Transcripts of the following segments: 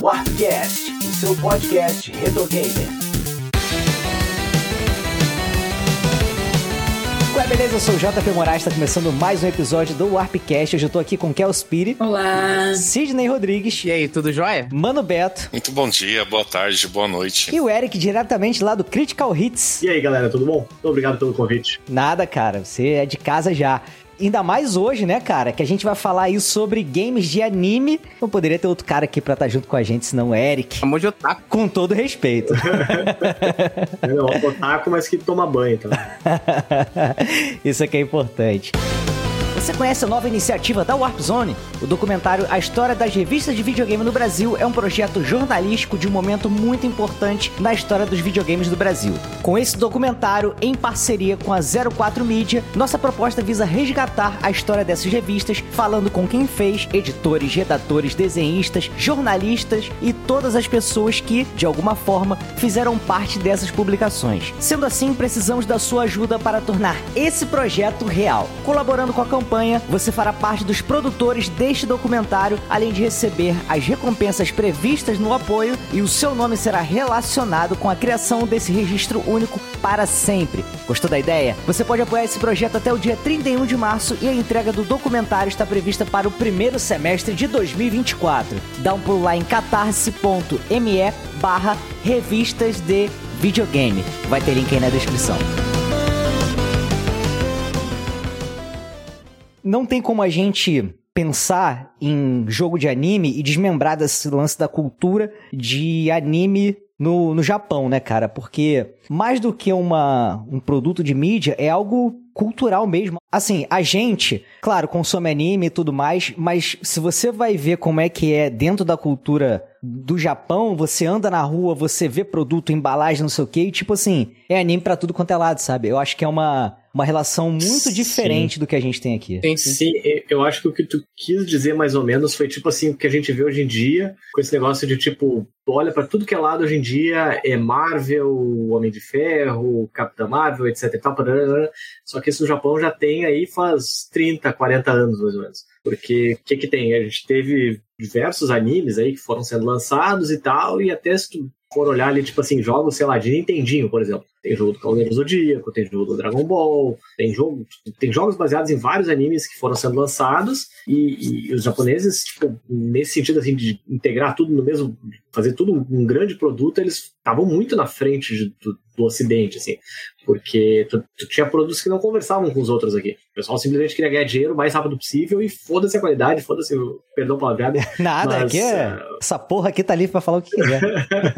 Warpcast, o seu podcast retro gamer. Ué, beleza? Eu sou o JP Moraes, está começando mais um episódio do Warpcast. Hoje eu tô aqui com Kel Spiri. Olá! Sidney Rodrigues. E aí, tudo jóia? Mano Beto. Muito bom dia, boa tarde, boa noite. E o Eric, diretamente lá do Critical Hits. E aí, galera, tudo bom? Muito obrigado pelo convite. Nada, cara, você é de casa já. Ainda mais hoje, né, cara? Que a gente vai falar aí sobre games de anime. Não poderia ter outro cara aqui pra estar junto com a gente, senão o Eric. Chamou de otaku. Com todo respeito. é, não, otaku, mas que toma banho, tá? Isso aqui é importante. Você conhece a nova iniciativa da Warp Zone? O documentário A História das Revistas de Videogame no Brasil é um projeto jornalístico de um momento muito importante na história dos videogames do Brasil. Com esse documentário, em parceria com a 04 Mídia, nossa proposta visa resgatar a história dessas revistas, falando com quem fez, editores, redatores, desenhistas, jornalistas e todas as pessoas que, de alguma forma, fizeram parte dessas publicações. Sendo assim, precisamos da sua ajuda para tornar esse projeto real. Colaborando com a campanha campanha, você fará parte dos produtores deste documentário, além de receber as recompensas previstas no apoio e o seu nome será relacionado com a criação desse registro único para sempre. Gostou da ideia? Você pode apoiar esse projeto até o dia 31 de março e a entrega do documentário está prevista para o primeiro semestre de 2024. Dá um pulo lá em catarse.me barra revistas de videogame. Vai ter link aí na descrição. Não tem como a gente pensar em jogo de anime e desmembrar desse lance da cultura de anime no, no Japão, né, cara? Porque mais do que uma, um produto de mídia, é algo cultural mesmo. Assim, a gente, claro, consome anime e tudo mais, mas se você vai ver como é que é dentro da cultura do Japão, você anda na rua, você vê produto, embalagem, não sei o quê, e tipo assim, é anime para tudo quanto é lado, sabe? Eu acho que é uma, uma relação muito diferente sim. do que a gente tem aqui. Sim, sim, eu acho que o que tu quis dizer mais ou menos foi tipo assim, o que a gente vê hoje em dia, com esse negócio de tipo, olha para tudo que é lado hoje em dia, é Marvel, Homem de Ferro, Capitã Marvel, etc e tal, só que isso no Japão já tem aí faz 30, 40 anos mais ou menos. Porque o que que tem? A gente teve diversos animes aí que foram sendo lançados e tal, e até se tu for olhar ali, tipo assim, jogos, sei lá, de Nintendinho, por exemplo. Tem jogo do Cavaleiro Zodíaco, tem jogo do Dragon Ball, tem, jogo, tem jogos baseados em vários animes que foram sendo lançados e, e os japoneses, tipo, nesse sentido assim, de integrar tudo no mesmo, fazer tudo um grande produto, eles estavam muito na frente de, do, do Ocidente, assim. Porque tu, tu, tinha produtos que não conversavam com os outros aqui. O pessoal simplesmente queria ganhar dinheiro o mais rápido possível e foda-se a qualidade, foda-se o perdão palavreado. Nada, mas, aqui é, uh... essa porra aqui tá livre pra falar o que quiser.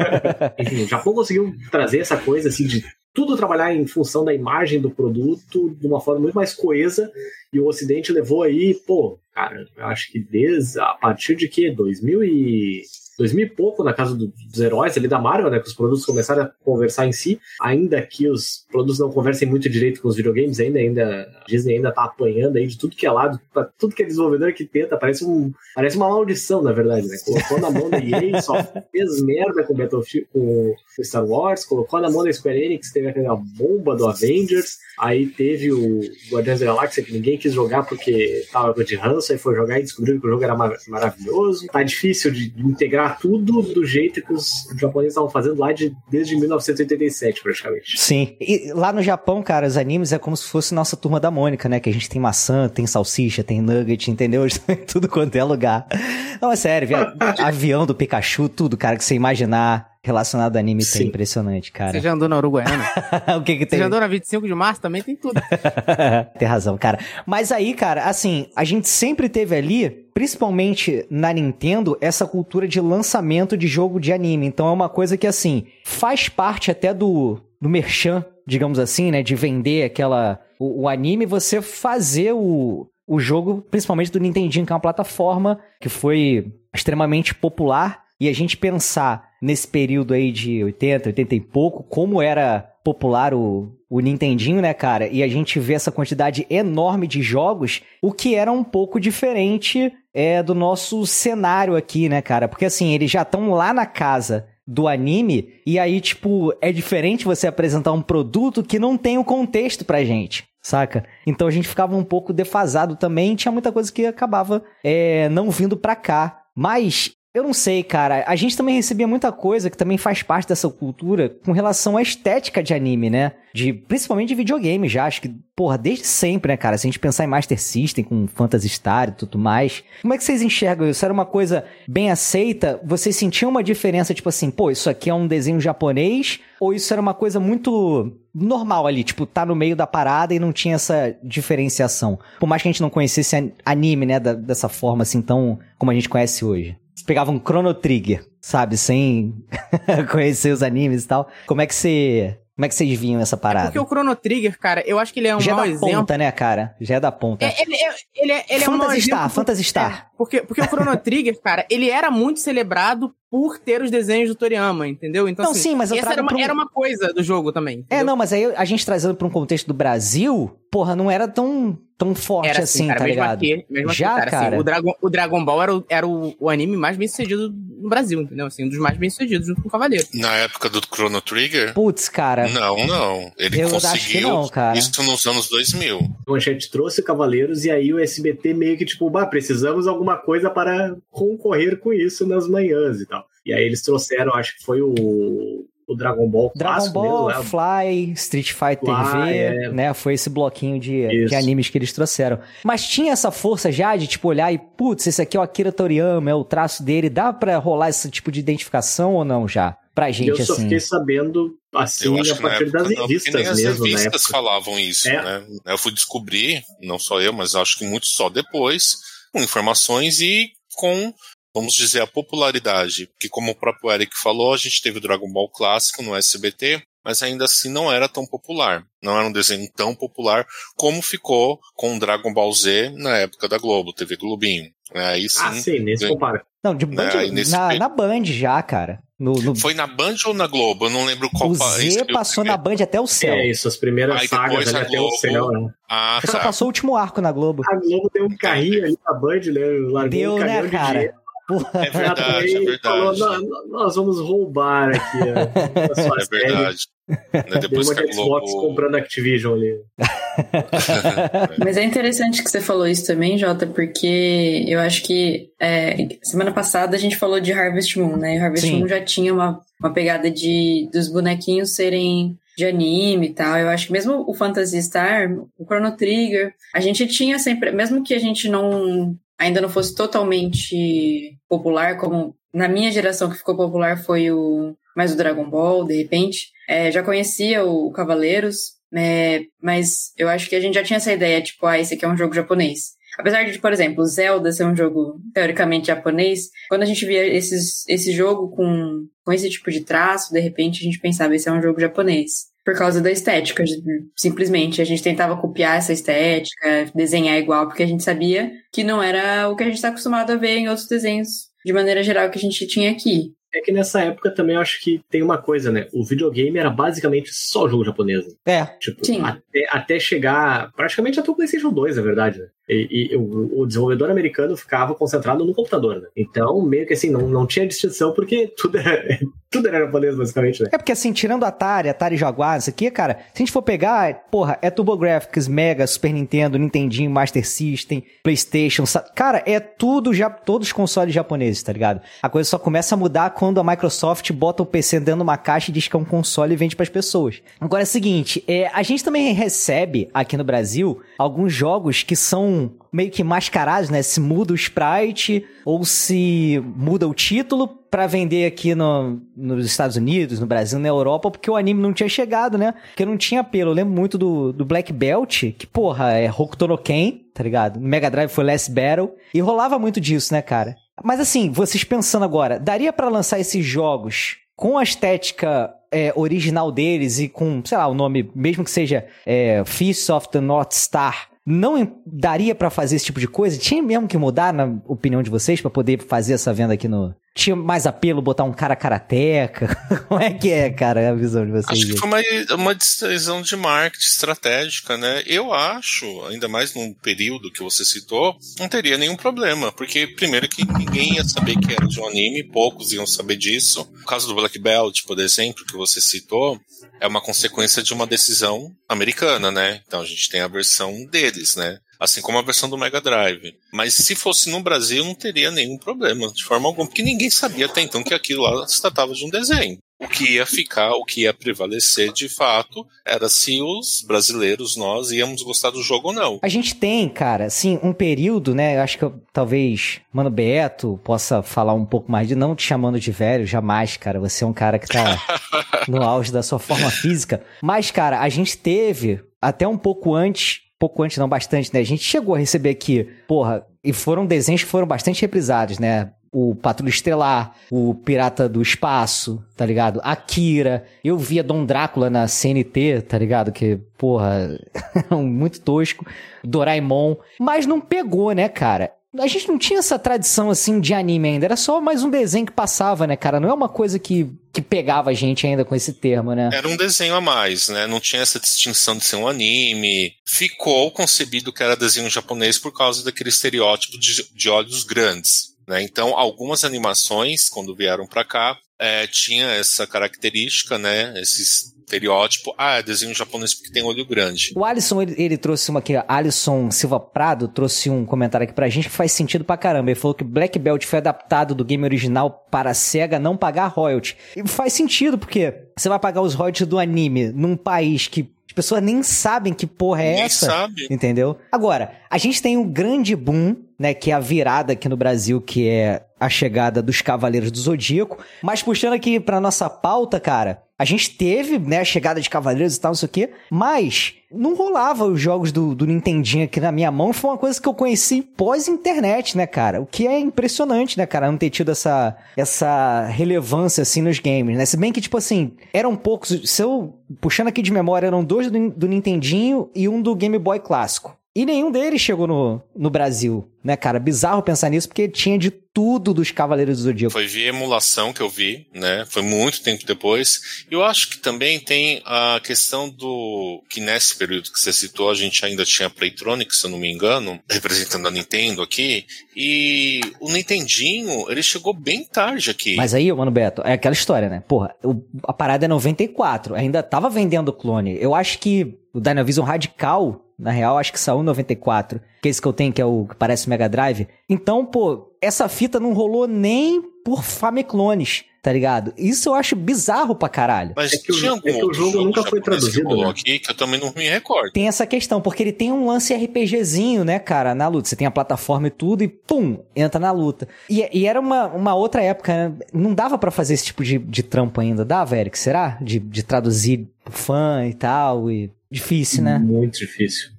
Enfim, o Japão conseguiu trazer essa coisa assim de tudo trabalhar em função da imagem do produto de uma forma muito mais coesa e o Ocidente levou aí, pô, cara, eu acho que desde a partir de que 2000 e 2000 e pouco na casa dos heróis ali da Marvel, né, que os produtos começaram a conversar em si, ainda que os produtos não conversem muito direito com os videogames, ainda, ainda a Disney ainda tá apanhando aí de tudo que é lado, pra tudo que é desenvolvedor que tenta, parece, um, parece uma maldição, na verdade, né, colocou na mão da EA, só fez merda com Battlefield, com Star Wars, colocou na mão da Square Enix, teve aquela bomba do Avengers, aí teve o Guardiões da Galáxia que ninguém quis jogar porque tava de ranço, aí foi jogar e descobriu que o jogo era mar maravilhoso, tá difícil de integrar tudo do jeito que os japoneses estavam fazendo lá de, desde 1987, praticamente. Sim. E lá no Japão, cara, os animes é como se fosse nossa turma da Mônica, né? Que a gente tem maçã, tem salsicha, tem nugget, entendeu? tudo quanto é lugar. Não, é sério, avião do Pikachu, tudo, cara, que você imaginar relacionado ao anime Sim. é impressionante, cara. Você já andou na Uruguaiana? o que que tem? Você já andou na 25 de março? Também tem tudo. tem razão, cara. Mas aí, cara, assim, a gente sempre teve ali, principalmente na Nintendo, essa cultura de lançamento de jogo de anime. Então é uma coisa que, assim, faz parte até do, do merchan, digamos assim, né? De vender aquela... O, o anime, você fazer o, o jogo, principalmente do Nintendinho, que é uma plataforma que foi extremamente popular e a gente pensar nesse período aí de 80, 80 e pouco, como era popular o, o Nintendinho, né, cara? E a gente vê essa quantidade enorme de jogos, o que era um pouco diferente é, do nosso cenário aqui, né, cara? Porque assim, eles já estão lá na casa do anime, e aí, tipo, é diferente você apresentar um produto que não tem o contexto pra gente saca? Então a gente ficava um pouco defasado também, tinha muita coisa que acabava é, não vindo pra cá. Mas Eu não sei, cara. A gente também recebia muita coisa que também faz parte dessa cultura com relação à estética de anime, né? De, principalmente de videogame já. Acho que, porra, desde sempre, né, cara? Se a gente pensar em Master System com Phantasy Star e tudo mais. Como é que vocês enxergam isso? Era uma coisa bem aceita? Vocês sentiam uma diferença, tipo assim, pô, isso aqui é um desenho japonês? Ou isso era uma coisa muito normal ali, tipo, tá no meio da parada e não tinha essa diferenciação? Por mais que a gente não conhecesse anime, né, dessa forma assim, tão como a gente conhece hoje. Você pegava um Chrono Trigger, sabe? Sem conhecer os animes e tal. Como é que você. Como é que vocês viam essa parada? É porque o Chrono Trigger, cara, eu acho que ele é um Já é mau da exemplo. ponta, né, cara? Já é da ponta. É, ele, é, ele, é, ele é um Star, exemplo Phantasy Star. É, porque, porque o Chrono Trigger, cara, ele era muito celebrado por ter os desenhos do Toriyama, entendeu? Então, Não, assim, sim, mas eu essa era uma, um- era uma coisa do jogo também. É, entendeu? não, mas aí a gente trazendo pra um contexto do Brasil, porra, não era tão, tão forte Era assim, assim, cara, tá mesmo ligado? aqui, mesmo Já, aqui, cara, cara. Assim, o, Dragon, o Dragon Ball era, o, era o, o anime mais bem sucedido no Brasil, entendeu? Assim, um dos mais bem sucedidos junto com o Cavaleiro. Na época do Chrono Trigger? Putz, cara. Não, não. Ele Eu acho conseguiu que não, cara. isso nos anos 2000. O Manchete trouxe Cavaleiros e aí o SBT meio que tipo, bah, precisamos de alguma coisa para concorrer com isso nas manhãs e tal. E aí eles trouxeram, acho que foi o, o Dragon Ball Dragon Ball, mesmo, né? Fly, Street Fighter Fly, V, é. né? Foi esse bloquinho de, de animes que eles trouxeram. Mas tinha essa força já de, tipo, olhar e, putz, esse aqui é o Akira Toriyama, é o traço dele. Dá pra rolar esse tipo de identificação ou não já? Pra gente, eu só assim. fiquei sabendo assim Eu a partir época das não, porque revistas nem as mesmo, né? revistas falavam isso, É. né? Eu fui descobrir, não só eu, mas acho que muito só depois, com informações e com, vamos dizer, a popularidade. Que como o próprio Eric falou, a gente teve o Dragon Ball clássico no SBT, mas ainda assim não era tão popular. Não era um desenho tão popular como ficou com o Dragon Ball Z na época da Globo, TV Globinho. Aí sim. Ah, sim, nem se Sim. compara. Não, de Band, aí nesse na, na Band já, cara. No, no- Foi na Band ou na Globo? Eu não lembro qual o país. Z passou na Band até o céu. É isso, as primeiras Aí sagas ali até o Globo- céu, né? Ah, Só tá. passou o último arco na Globo. A Globo deu um carrinho ali na Band, né? Largou Deu, um né, de cara? Porra. É verdade, é Falou, verdade. "Nó- nós vamos roubar aqui a, a sua É série. verdade. Né, Depois uma que Xbox Globo. comprando Activision ali. Mas é interessante que você falou isso também, Jota, porque eu acho que é, semana passada a gente falou de Harvest Moon, né? E Harvest Sim. Moon já tinha uma, uma pegada de dos bonequinhos serem de anime e tal. Eu acho que mesmo o Phantasy Star, o Chrono Trigger, a gente tinha sempre, mesmo que a gente não ainda não fosse totalmente popular, como na minha geração que ficou popular foi o mais o Dragon Ball, de repente, é, já conhecia o Cavaleiros, é, mas eu acho que a gente já tinha essa ideia, tipo, ah, esse aqui é um jogo japonês. Apesar de, por exemplo, Zelda ser um jogo teoricamente japonês, quando a gente via esses, esse jogo com, com esse tipo de traço, de repente a gente pensava, esse é um jogo japonês. Por causa da estética, simplesmente. A gente tentava copiar essa estética, desenhar igual, porque a gente sabia que não era o que a gente está acostumado a ver em outros desenhos, de maneira geral, que a gente tinha aqui. É que nessa época também eu acho que tem uma coisa, né? O videogame era basicamente só jogo japonês. né? É. Tipo, Sim. até, até chegar praticamente até o PlayStation 2, na verdade, né? E, e o, o desenvolvedor americano ficava concentrado no computador, né? Então, meio que assim, não, não tinha distinção porque tudo era, tudo era japonês, basicamente, né? É porque assim, tirando Atari, Atari Jaguar, isso aqui, cara, se a gente for pegar, porra, é TurboGrafx, Mega, Super Nintendo, Nintendinho, Master System, PlayStation, cara, é tudo já, todos os consoles japoneses, tá ligado? A coisa só começa a mudar quando a Microsoft bota o PC dentro de uma caixa e diz que é um console e vende pras pessoas. Agora é o seguinte, é, a gente também recebe aqui no Brasil alguns jogos que são meio que mascarados, né? Se muda o sprite ou se muda o título pra vender aqui no, nos Estados Unidos, no Brasil, na Europa, porque o anime não tinha chegado, né? Porque não tinha apelo. Eu lembro muito do, do Black Belt, que, porra, é Hokuto no Ken, tá ligado? No Mega Drive foi Last Battle. E rolava muito disso, né, cara? Mas assim, vocês pensando agora, daria pra lançar esses jogos com a estética é, original deles e com, sei lá, o nome, mesmo que seja é, Fist of the North Star, não daria pra fazer esse tipo de coisa? Tinha mesmo que mudar, na opinião de vocês, pra poder fazer essa venda aqui no. Tinha mais apelo botar um cara karateca? Como é que é, cara, a visão de vocês? Acho que foi uma, uma decisão de marketing estratégica, né? Eu acho, ainda mais num período que você citou, não teria nenhum problema, porque primeiro que ninguém ia saber que era de um anime, poucos iam saber disso. O caso do Black Belt, por exemplo, que você citou, é uma consequência de uma decisão americana, né? Então a gente tem a versão deles, né? Assim como a versão do Mega Drive. Mas se fosse no Brasil, não teria nenhum problema, de forma alguma, porque ninguém sabia até então que aquilo lá se tratava de um desenho. O que ia ficar, o que ia prevalecer de fato, era se os brasileiros, nós, íamos gostar do jogo ou não. A gente tem, cara, assim, um período, né? Eu acho que eu, talvez Mano Beto possa falar um pouco mais de não te chamando de velho, jamais, cara. Você é um cara que tá no auge da sua forma física. Mas, cara, a gente teve até um pouco antes pouco antes, não bastante, né? A gente chegou a receber aqui, porra, e foram desenhos que foram bastante reprisados, né? O Patrulho Estelar, o Pirata do Espaço, tá ligado? Akira. Eu via Dom Drácula na CNT, tá ligado? Que, porra, muito tosco. Doraemon. Mas não pegou, né, cara? A gente não tinha essa tradição assim de anime ainda, era só mais um desenho que passava, né, cara? Não é uma coisa que, que pegava a gente ainda com esse termo, né? Era um desenho a mais, né? Não tinha essa distinção de ser um anime. Ficou concebido que era desenho japonês por causa daquele estereótipo de, de olhos grandes. Né? Então, algumas animações, quando vieram para cá, é, tinha essa característica, né? Esse estereótipo, ah, é desenho japonês porque tem olho grande. O Alisson, ele, ele trouxe uma aqui, Alisson Silva Prado, trouxe um comentário aqui pra gente que faz sentido pra caramba. Ele falou que Black Belt foi adaptado do game original para a SEGA não pagar royalty. E faz sentido, porque você vai pagar os royalties do anime num país que as pessoas nem sabem que porra é Ninguém essa. sabe. Entendeu? Agora, a gente tem um grande boom, né? Que é a virada aqui no Brasil, que é a chegada dos Cavaleiros do Zodíaco. Mas puxando aqui pra nossa pauta, cara, a gente teve, né, a chegada de Cavaleiros e tal, não sei o quê, mas não rolava os jogos do, do Nintendinho aqui na minha mão. Foi uma coisa que eu conheci pós-internet, né, cara? O que é impressionante, né, cara? Não ter tido essa, essa relevância, assim, nos games, né? Se bem que, tipo assim, eram poucos. Se eu, puxando aqui de memória, eram dois do, do Nintendinho e um do Game Boy clássico. E nenhum deles chegou no, no Brasil, né, cara? Bizarro pensar nisso, porque tinha de tudo dos Cavaleiros do Zodíaco. Foi via emulação que eu vi, né? Foi muito tempo depois. Eu acho que também tem a questão do que nesse período que você citou, a gente ainda tinha Playtronic, se eu não me engano, representando a Nintendo aqui. E o Nintendinho, ele chegou bem tarde aqui. Mas aí, mano, Beto, é aquela história, né? Porra, a parada é 94, ainda tava vendendo clone. Eu acho que o Dynavision Radical, na real, acho que saiu em 94. Que é esse que eu tenho, que é o que parece o Mega Drive. Então, pô, essa fita não rolou nem por Famiclones, tá ligado? Isso eu acho bizarro pra caralho. Mas É que o- tinha é algum que o jogo jogo nunca foi que traduzido, rolou né? aqui que eu também não me recordo. Tem essa questão, porque ele tem um lance RPGzinho, né, cara, na luta. Você tem a plataforma e tudo, e pum, entra na luta. E, e era uma, uma outra época, né? Não dava pra fazer esse tipo de, de trampo ainda, dava, Eric? Será? De, de traduzir pro fã e tal, e... Difícil, né? Muito difícil.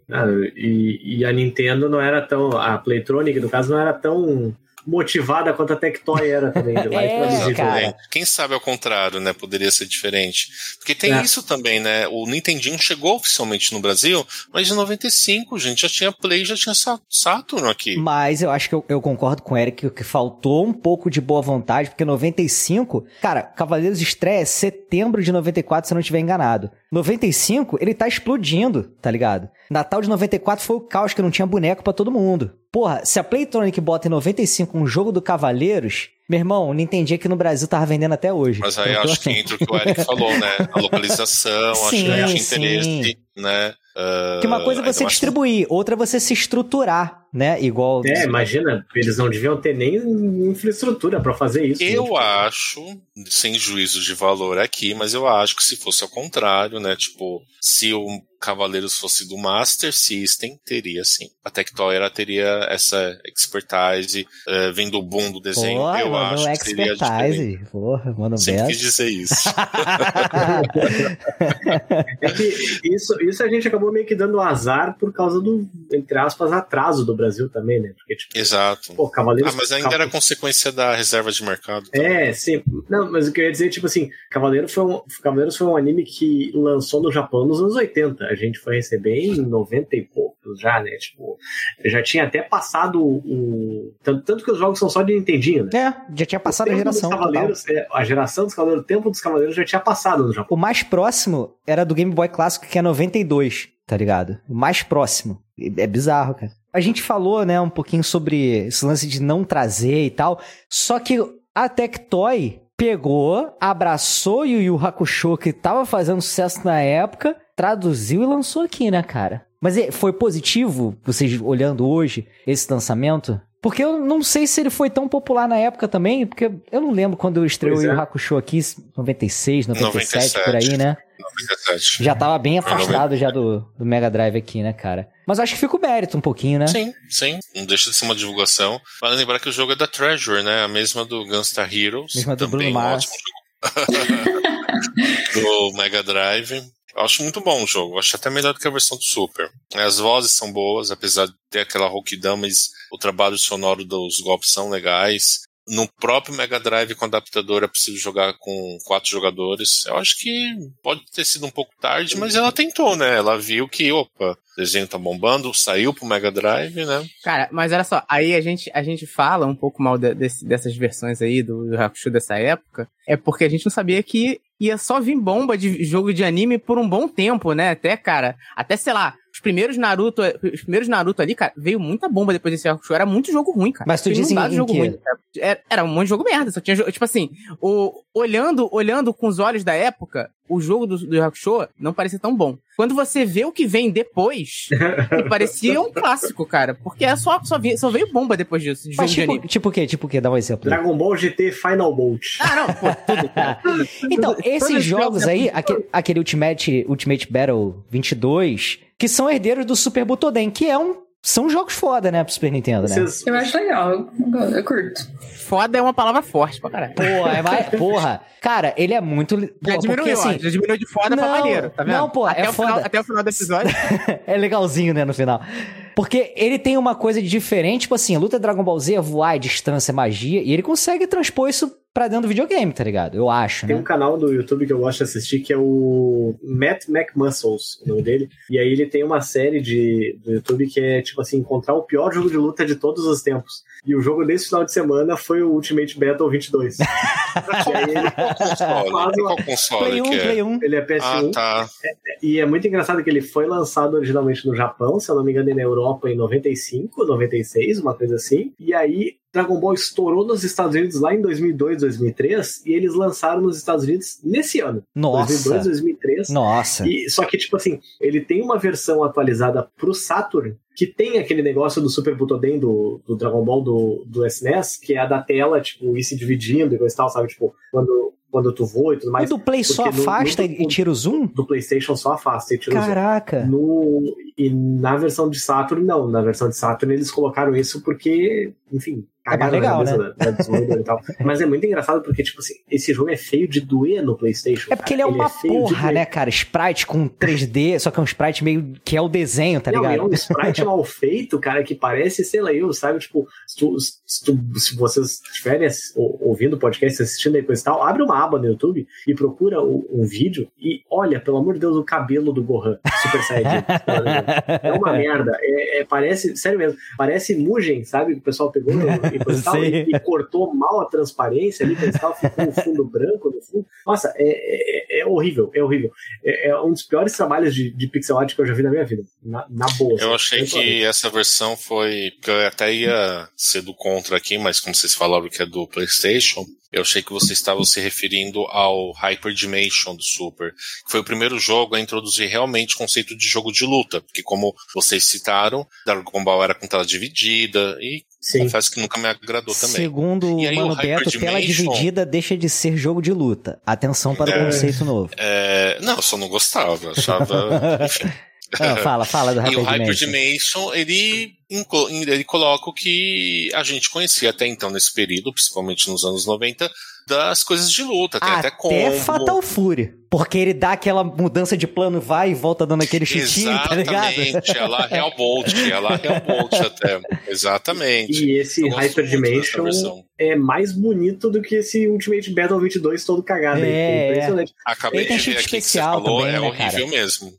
E, e a Nintendo não era tão. A Playtronic, no caso, não era tão motivada quanto a Tectoy era também. e É, cara. Quem sabe ao contrário, né? Poderia ser diferente. Porque tem É. isso também, né? O Nintendinho chegou oficialmente no Brasil, mas em 95, gente, já tinha Play, já tinha Sa- Saturn aqui. Mas eu acho que eu, eu concordo com o Eric que faltou um pouco de boa vontade, porque 95, cara, Cavaleiros estreia é setembro de 94, se eu não estiver enganado. 95, ele tá explodindo, tá ligado? Natal de 94 foi o caos que não tinha boneco pra todo mundo. Porra, se a Playtronic bota em 95 um jogo do Cavaleiros, meu irmão, não entendi que no Brasil tava vendendo até hoje. Mas aí acho que entra o que o Eric falou, né? A localização, acho que Sim, não tinha sim. interesse, né? Ah, Que uma coisa é você distribuir, outra é você se estruturar, né? Igual. É, imagina, eles não deviam ter nem infraestrutura pra fazer isso. né? Eu Tipo, acho, sem juízo de valor aqui, mas eu acho que se fosse ao contrário, né? Tipo, se o Cavaleiros fosse do Master System, teria sim. A Tectoy ela teria essa expertise, eh, vem do boom do desenho. Porra, eu acho que seria expertise. Porra, mano, Sempre quis dizer isso. É que isso, isso a gente acabou meio que dando azar por causa do, entre aspas, atraso do Brasil também, né? Porque, tipo, Exato. pô, Cavaleiros. Ah, mas ainda era consequência da reserva de mercado. É, sim. Não, mas o que eu ia dizer, tipo assim, Cavaleiro foi um, Cavaleiros foi um anime que lançou no Japão nos anos 80. A gente foi receber em 90 e poucos já, né? Tipo, já tinha até passado o. Tanto, tanto que os jogos são só de Nintendinho, né? É, já tinha passado a geração. Cavaleiros, é, a geração dos Cavaleiros, o tempo dos Cavaleiros já tinha passado no Japão. O mais próximo era do Game Boy Clássico, que é 92, tá ligado? O mais próximo. É bizarro, cara. A gente falou, né, um pouquinho sobre esse lance de não trazer e tal. Só que a Tectoy pegou, abraçou o Yu Yu Hakusho, que tava fazendo sucesso na época, traduziu e lançou aqui, né, cara? Mas é- foi positivo, vocês olhando hoje, esse lançamento? Porque eu não sei se ele foi tão popular na época também, porque eu não lembro quando estreou Pois o é. Yu Hakusho aqui, 96, 97, por aí, né? 97. Já tava bem afastado já do, do Mega Drive aqui, né, cara? Mas eu acho que fica o mérito um pouquinho, né? Sim, sim. Não deixa de ser uma divulgação. Vale lembrar que o jogo é da Treasure, né? A mesma do Gunstar Heroes. Mesma do também Bruno Mars. do Mega Drive. Acho muito bom o jogo. Acho até melhor do que a versão do Super. As vozes são boas, apesar de ter aquela rouquidão, mas o trabalho sonoro dos golpes são legais. No próprio Mega Drive com adaptador é possível jogar com quatro jogadores. Eu acho que pode ter sido um pouco tarde, mas ela tentou, né? Ela viu que, opa, o desenho tá bombando, saiu pro Mega Drive, né? Cara, mas olha só, aí a gente, a gente fala um pouco mal de- desse- dessas versões aí do, do dessa época, é porque a gente não sabia que ia só vir bomba de jogo de anime por um bom tempo, né? Até, cara, até, sei lá, os primeiros Naruto, os primeiros Naruto ali, cara, veio muita bomba depois desse Hakusho, era muito jogo ruim, cara. Mas tu diz em- jogo ruim. Era, era um monte de jogo merda, só tinha, tipo assim, o, olhando, olhando com os olhos da época, o jogo do, do Hakusho não parecia tão bom. Quando você vê o que vem depois, parecia um clássico, cara. Porque é só, só, vi- só veio bomba depois disso, de jogo Mas tipo, tipo o quê? Tipo o quê? Dá um exemplo. Dragon Ball GT Final Bolt. Ah, não, pô, tudo, cara. tudo. Então, esses os jogos é aí, aquele, aquele Ultimate, Ultimate Battle 22, que são herdeiros do Super Butoden, que é um, são jogos foda, né, pro Super Nintendo, né? Eu acho legal, eu, curto. Foda é uma palavra forte pra caralho. Porra, é mais- porra, cara, ele é muito. li- Já diminuiu, porque assim, já diminuiu de foda pra Não, maneiro, tá vendo? não, pô, até é o final, foda. Até o final do episódio. é legalzinho, né, no final. Porque ele tem uma coisa de diferente, tipo assim, luta Dragon Ball Z é voar, é distância, é magia, e ele consegue transpor isso pra dentro do videogame, tá ligado? Eu acho, Tem né? um canal do YouTube que eu gosto de assistir que é o Matt McMuscles, o nome dele. E aí ele tem uma série de, do YouTube que é tipo assim, encontrar o pior jogo de luta de todos os tempos. E o jogo desse final de semana foi o Ultimate Battle 22. e aí ele, Qual console? Play 1, que é? Play 1. ele é PS1. Ah, tá. E é muito engraçado que ele foi lançado originalmente no Japão, se eu não me engano, e na Europa em 95, 96, uma coisa assim. E aí Dragon Ball estourou nos Estados Unidos lá em 2002, 2003, e eles lançaram nos Estados Unidos nesse ano. 2002, Nossa. 2003. Nossa. E, só que, tipo assim, ele tem uma versão atualizada pro Saturn que tem aquele negócio do Super Butoden do, do Dragon Ball do, do SNES, que é a da tela, tipo, ir se dividindo e coisa e tal, sabe? Tipo, quando, quando tu voa e tudo mais. do Play só porque no- afasta no- e tira o zoom? Do PlayStation só afasta e tira o zoom. Caraca. E na versão de Saturn, não. Na versão de Saturn eles colocaram isso porque, enfim, É cagaram legal, na cabeça da, da e tal. Mas é muito engraçado porque, tipo assim, esse jogo é feio de doer no PlayStation. É porque ele é cara. uma feio de porra, né, cara? Sprite com 3D, só que é um sprite meio que é o desenho, tá Não, ligado? é um sprite mal feito, cara, que parece, sei lá, eu, sabe? Tipo, se, tu- se tu- se vocês estiverem ouvindo o podcast, assistindo aí coisa e tal, abre uma aba no YouTube e procura o- um vídeo e olha, pelo amor de Deus, o cabelo do Gohan Super Saiyajin. É uma merda. É, é- parece, sério mesmo, parece Mugen, sabe? Que o pessoal pegou e, coisa e, e, cortou mal a transparência ali, tal, ficou um fundo branco no fundo. Nossa, é, é- é horrível, é horrível. É, é um dos piores trabalhos de, de pixel art que eu já vi na minha vida. Na, na boa. Eu assim, achei que essa versão foi. Porque eu até ia ser do contra aqui, mas como vocês falaram que é do PlayStation, eu achei que vocês estavam se referindo ao Hyper Dimension do Super, que foi o primeiro jogo a introduzir realmente o conceito de jogo de luta. Porque, como vocês citaram, Dragon Ball era com tela dividida, e Sim. confesso que nunca me agradou também. Segundo o aí, Mano o Beto, tela Hyperdimension- dividida deixa de ser jogo de luta. Atenção para o É. conceito novo. É, não, eu só não gostava. Achava. Enfim. Ah, fala, fala do E o Hyper Hyper Dimension. Ele, ele coloca o que a gente conhecia até então nesse período, principalmente nos anos 90, das coisas de luta. Tem até, Até combo. Fatal Fury. Porque ele dá aquela mudança de plano, vai e volta dando aquele chutinho, tá ligado? Exatamente, é lá Real Bolt, é Bolt até. Exatamente. E esse gosto Hyper Dimension é mais bonito do que esse Ultimate Battle 22 todo cagado. aí. É, É impressionante. Acabei Ele tem de ver aqui que você especial falou, também, é né, horrível cara? mesmo.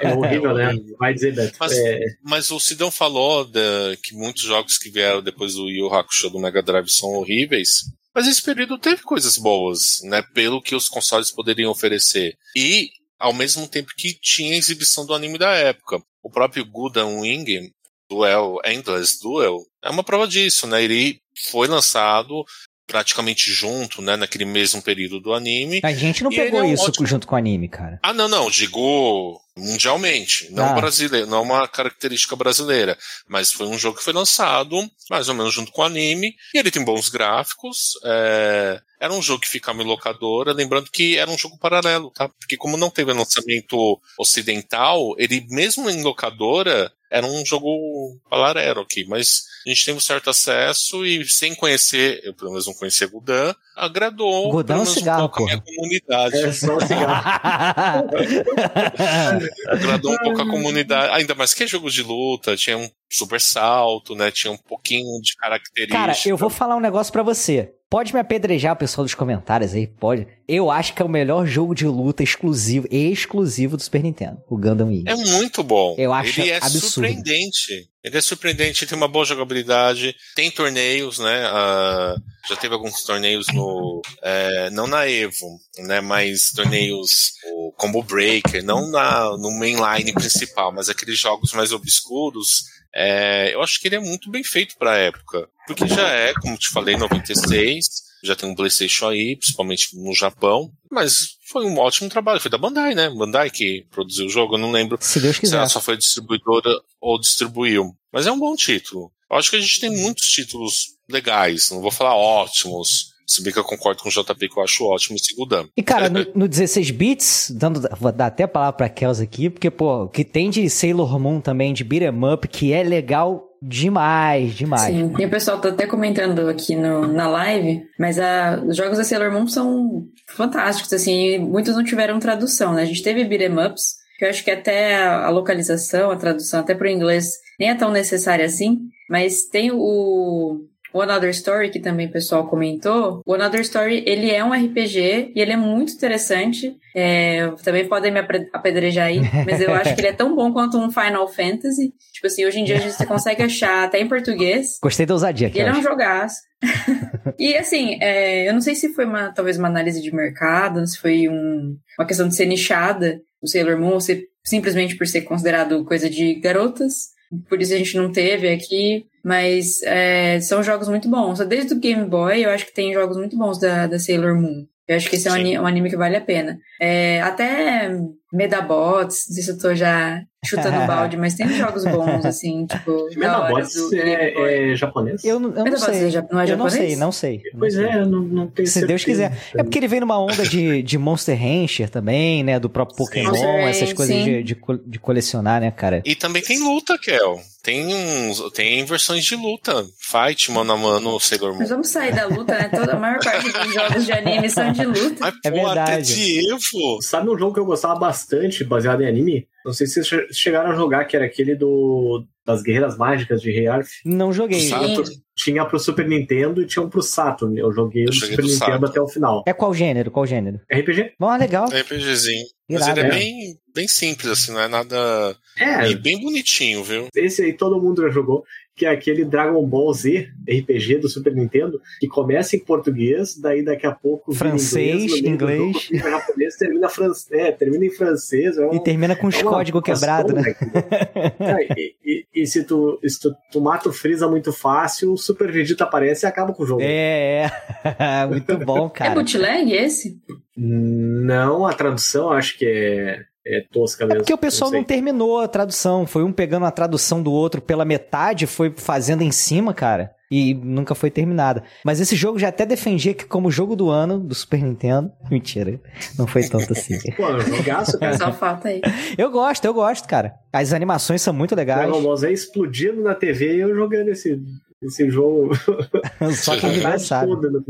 É, horrível, né? Vai dizer, Beto. Mas- É, Mas o Sidão falou da- que muitos jogos que vieram depois do Yu Hakusho do Mega Drive são horríveis. Mas esse período teve coisas boas, né? Pelo que os consoles poderiam oferecer. E, ao mesmo tempo que tinha a exibição do anime da época. O próprio Gundam Wing, Duel, Endless Duel, é uma prova disso, né? Ele foi lançado praticamente junto, né, naquele mesmo período do anime. A gente não E pegou é um isso ótimo- junto com o anime, cara. Ah, não, não, digo mundialmente, não Ah. brasileiro, não é uma característica brasileira, mas foi um jogo que foi lançado mais ou menos junto com o anime, e ele tem bons gráficos, é, era um jogo que ficava em locadora, lembrando que era um jogo paralelo, tá? Porque como não teve lançamento ocidental, ele mesmo em locadora era um jogo paralelo aqui, mas a gente teve um certo acesso e sem conhecer, eu pelo menos não conhecia Gudan, agradou é um pelo menos cigarro, um pouco a minha comunidade. É só um cigarro. agradou um pouco a comunidade, ainda mais que é jogo de luta, tinha um super salto, né? Tinha um pouquinho de característica. Cara, eu vou falar um negócio pra você. Pode me apedrejar, pessoal dos comentários aí, pode. Eu acho que é o melhor jogo de luta exclusivo, exclusivo do Super Nintendo, o Gundam Wing. É muito bom. Eu acho Ele é absurdo. surpreendente. Ele é surpreendente, tem uma boa jogabilidade, tem torneios, né? ah, já teve alguns torneios no. é, não na Evo, né? Mas torneios. O Combo Breaker, não na, no mainline principal, mas aqueles jogos mais obscuros. É, eu acho que ele é muito bem feito pra época. Porque já é, como te falei, 96. Já tem um PlayStation aí, principalmente no Japão. Mas foi um ótimo trabalho. Foi da Bandai, né? Bandai que produziu o jogo, eu não lembro Se Deus se quiser. ela só foi distribuidora ou distribuiu. Mas é um bom título. Eu acho que a gente tem muitos títulos legais, não vou falar ótimos. Se bem que eu concordo com o JP que eu acho ótimo esse Gundam. E, cara, no, no 16 bits, dando, vou dar até a palavra pra Kels aqui, porque, pô, o que tem de Sailor Moon também, de beat'em up, que é legal demais, demais. Sim, e o pessoal tá até comentando aqui no, na live, mas a, os jogos da Sailor Moon são fantásticos, assim, e muitos não tiveram tradução, né? A gente teve beat'em ups, que eu acho que até a, a localização, a tradução, até pro inglês, nem é tão necessária assim, mas tem o o Another Story, que também o pessoal comentou, o Another Story, ele é um RPG e ele é muito interessante. É, também podem me apedrejar aí, mas eu acho que ele é tão bom quanto um Final Fantasy. Tipo assim, hoje em dia você consegue achar até em português. Gostei da ousadia, E ele é um jogaço. e assim, é, eu não sei se foi uma, talvez uma análise de mercado, se foi um- uma questão de ser nichada, o Sailor Moon, ou se simplesmente por ser considerado coisa de garotas. Por isso a gente não teve aqui. Mas é, são jogos muito bons. Desde o Game Boy, eu acho que tem jogos muito bons da, da Sailor Moon. Eu acho que esse é um, Sim. um anime que vale a pena. É, até Medabots, não sei se eu tô já chutando balde, mas tem jogos bons, assim, tipo. Medabots do é, é japonês? Eu, não- eu não sei. é não é eu não japonês? sei, não sei. não Pois sei. é, eu não, não tenho Se Deus certeza. quiser. É porque ele vem numa onda de, de Monster Rancher também, né? Do próprio Sim. Pokémon, Monster essas coisas de, de, de colecionar, né, cara? E também tem luta, Kel. Tem uns, tem versões de luta. Fight, mano a mano, Sailor Moon. Mas vamos sair da luta, né? Toda a maior parte dos jogos de anime são de luta. Mas, É pô, até verdade. de Evo. Sabe um jogo que eu gostava bastante, baseado em anime? Não sei se vocês che- chegaram a jogar, que era aquele do das Guerreiras Mágicas de Rei Arf. Não joguei. Saturn. Tinha pro Super Nintendo e tinha um pro Saturn. Eu joguei o Super do Nintendo Saturn. até o final. É qual gênero? Qual gênero? RPG? Bom, legal. RPGzinho. Mas ele é né? bem, bem simples, assim, não é nada. É, E bem bonitinho, viu? esse aí todo mundo já jogou, que é aquele Dragon Ball Z RPG do Super Nintendo, que começa em português, daí daqui a pouco Francês, inglês, do inglês. japonês, termina, fran... é, termina em francês. É um- E termina com os é códigos quebrados, né? cara. É, e, e- e se, tu, se tu, tu mata o Freeza muito fácil, o Super Vegeta aparece e acaba com o jogo. É, é. Muito bom, É cara. bootleg esse? Não, a tradução acho que é, é tosca É mesmo. porque o pessoal não, sei. terminou a tradução. Foi um pegando a tradução do outro pela metade, foi fazendo em cima, cara. E nunca foi terminada. Mas esse jogo já até defendia que, como jogo do ano do Super Nintendo. Mentira. Não foi tanto assim. Pô, é jogaço, cara. Só falta aí. eu gosto, eu gosto, cara. As animações são muito legais. Dragon Ball Z explodindo na TV e eu jogando esse, esse jogo Só a vive tarde sabe. toda no.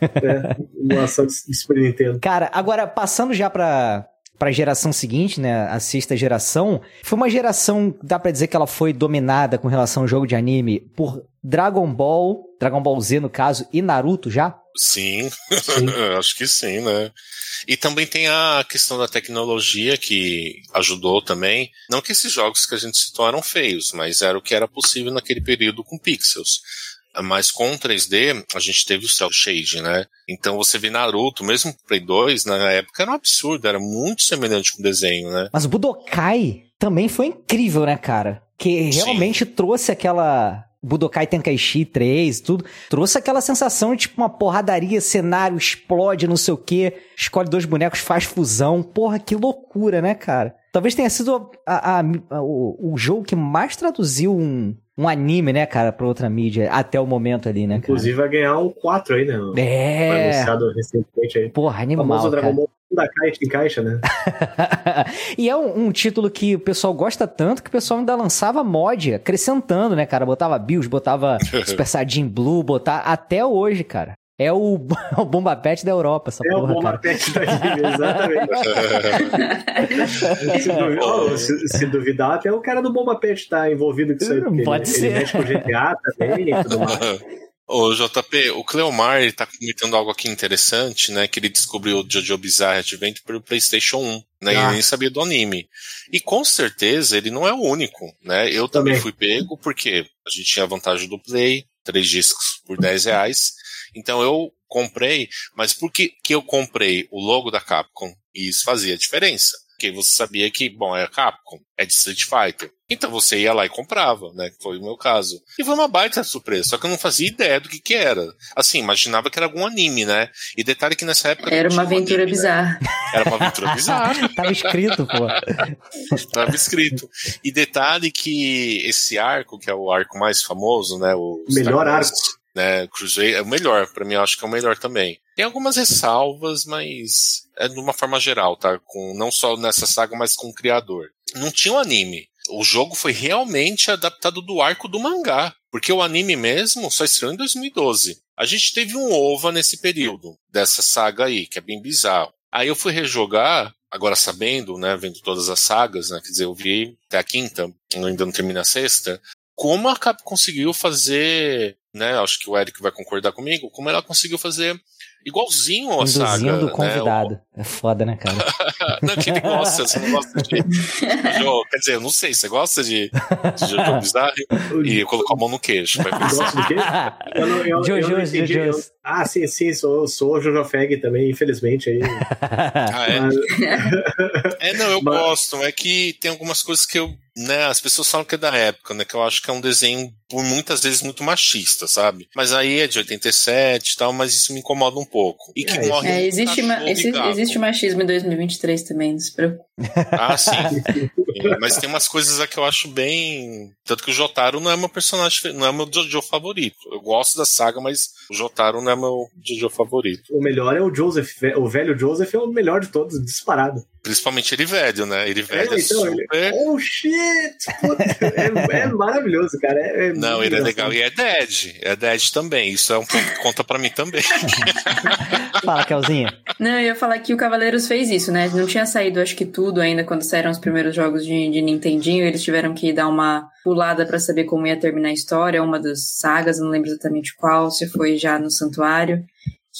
É, emulação de de Super Nintendo. Cara, agora, passando já pra, pra geração seguinte, né? A sexta geração, foi uma geração, dá pra dizer que ela foi dominada com relação ao jogo de anime por Dragon Ball, Dragon Ball Z no caso, e Naruto já? Sim, Sim. acho que sim, né? E também tem a questão da tecnologia que ajudou também. Não que esses jogos que a gente citou eram feios, mas era o que era possível naquele período com pixels. Mas com 3D, a gente teve o Cell Shade, né? Então você vê Naruto, mesmo Play 2, na época era um absurdo, era muito semelhante com o desenho, né? Mas o Budokai também foi incrível, né, cara? Que Sim. realmente trouxe aquela Budokai Tenkaichi 3, tudo, trouxe aquela sensação de tipo uma porradaria, cenário explode, não sei o que, escolhe dois bonecos, faz fusão. Porra, que loucura, né, cara? Talvez tenha sido a, a, a, o, o jogo que mais traduziu um, um anime, né, cara, pra outra mídia até o momento ali, né, cara? Inclusive vai ganhar um 4 aí, né? É. Foi anunciado recentemente aí. Porra, O animal, famoso cara. Dragon Ball da caixa em caixa, né? e é um, um título que o pessoal gosta tanto que o pessoal ainda lançava mod, acrescentando, né, cara? Botava Bills, botava Super Saiyajin Blue, botar até hoje, cara. É o, o Bomba Pet da Europa, essa É o porra, Bomba cara. Pet da anime, exatamente. se, duvidar, oh, se, se duvidar, até o cara do Bomba Pet tá envolvido com isso aí. Pode ele, ser. Ele mexe com GTA também e tudo mais. Ô, JP, o Cleomar ele tá comentando algo aqui interessante, né? Que ele descobriu o Jojo Bizarre Adventure pelo PlayStation 1, né? Ah. Ele nem sabia do anime. E com certeza ele não é o único, né? Eu também, Também. fui pego porque a gente tinha a vantagem do Play, três discos por 10 reais. Então eu comprei, mas por que, que eu comprei o logo da Capcom? E isso fazia diferença. Porque você sabia que, bom, é a Capcom, é de Street Fighter. Então você ia lá e comprava, né? Que foi o meu caso. E foi uma baita surpresa, só que eu não fazia ideia do que que era. Assim, imaginava que era algum anime, né? E detalhe que nessa época. Era não uma um aventura anime, né? bizarra. Era uma aventura bizarra. Tava escrito, pô. Estava escrito. E detalhe que esse arco, que é o arco mais famoso, né? O Melhor arco. Né, Crusader, é o melhor, pra mim eu acho que é o melhor também. Tem algumas ressalvas, mas é de uma forma geral, tá? Com, não só nessa saga, mas com o criador. Não tinha um anime. O jogo foi realmente adaptado do arco do mangá. Porque o anime mesmo só estreou em 2012. A gente teve um OVA nesse período, dessa saga aí, que é bem bizarro. Aí eu fui rejogar, agora sabendo, né, vendo todas as sagas, né, quer dizer, eu vi até a quinta, ainda não termina a sexta, como a Cap conseguiu fazer, né, acho que o Eric vai concordar comigo, como ela conseguiu fazer igualzinho a saga. Induzindo o né, convidado. É foda, né, cara? não, que ele gosta, você não gosta de. Jo, quer dizer, eu não sei, você gosta de, de Jojo Bizarro e colocou a mão no queixo. Vai pensar. Gosto do quê? Eu não, eu, eu não Jojos, entendi. Eu- ah, sim, sim, sou, sou Jojo Feg também, infelizmente. Aí, Ah, é? Mas- É, não, eu Mas- gosto. É que tem algumas coisas que eu. Né, as pessoas falam que é da época, né? Que eu acho que é um desenho, por muitas vezes, muito machista, sabe? Mas aí é de 87 e tal, mas isso me incomoda um pouco. E que É, morre. É, existe, ma- existe, existe machismo em 2023 também, não se preocupe. Ah, sim. É, Mas tem umas coisas que eu acho bem. Tanto que o Jotaro não é meu personagem, não é meu Jojo favorito. Eu gosto da saga, mas o Jotaro não é meu Jojo favorito. o melhor é o Joseph, o velho Joseph é o melhor de todos, disparado. Principalmente ele velho, né? Ele velho é, então, ele- super. Oh shit! Puta, é, é maravilhoso, cara. É, é Não, ele é legal. E é Dead. É Dead também. Isso é um ponto que conta pra mim também. Fala, Kelzinha. Não, eu ia falar que o Cavaleiros fez isso, né? Não tinha saído, acho que tudo ainda quando saíram os primeiros jogos de, de Nintendinho. Eles tiveram que dar uma pulada pra saber como ia terminar a história. Uma das sagas, não lembro exatamente qual, se foi já no Santuário,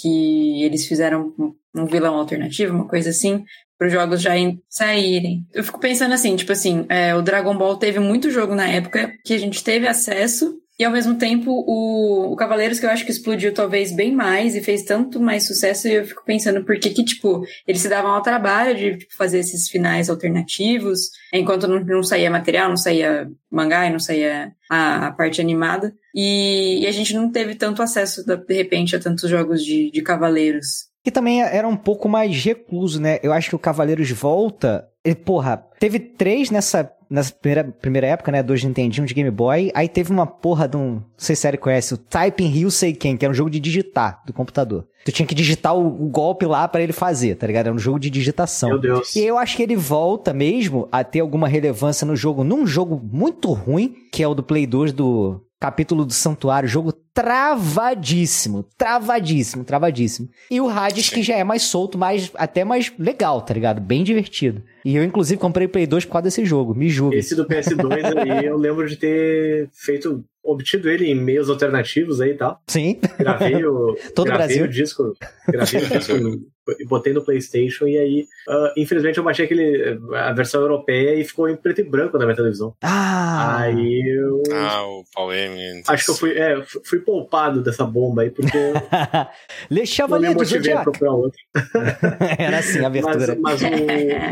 que eles fizeram um- vilão alternativo, uma coisa assim, para os jogos já saírem. Eu fico pensando assim, tipo assim, é, o Dragon Ball teve muito jogo na época que a gente teve acesso. E ao mesmo tempo, o, o Cavaleiros, que eu acho que explodiu talvez bem mais e fez tanto mais sucesso, e eu fico pensando por que, que tipo, eles se davam ao trabalho de tipo, fazer esses finais alternativos, enquanto não, não saía material, não saía mangá e não saía a, a parte animada. E, e a gente não teve tanto acesso, de repente, a tantos jogos de, de Cavaleiros. Que também era um pouco mais recluso, né? Eu acho que o Cavaleiros Volta. Ele, porra, teve três nessa, nessa primeira, primeira época, né? Dois Nintendinho, de Game Boy. Aí teve uma porra de um. Não sei se você conhece, o Typing Rio Sei Quem, que era um jogo de digitar do computador. Tu tinha que digitar o, o golpe lá pra ele fazer, tá ligado? Era um jogo de digitação. Meu Deus. E eu acho que ele volta mesmo a ter alguma relevância no jogo, num jogo muito ruim, que é o do Play 2 do capítulo do Santuário, jogo travadíssimo, travadíssimo, travadíssimo. E o Hades que já é mais solto, mais até mais legal, tá ligado? Bem divertido. E eu inclusive comprei o Play 2 por causa desse jogo, me julgue. Esse do PS2 aí, eu lembro de ter feito, obtido ele em meios alternativos aí e tal. Sim. Gravei o, Todo gravei Brasil. o disco, gravei o disco botei no PlayStation e aí, uh, infelizmente, eu baixei aquele, a versão europeia e ficou em preto e branco na minha televisão. Ah! Aí eu. Ah, o Poem. Acho que eu fui, é, fui poupado dessa bomba aí, porque. Le Chevalier do Zodiac. procurar outro. Era assim a abertura. Mas, mas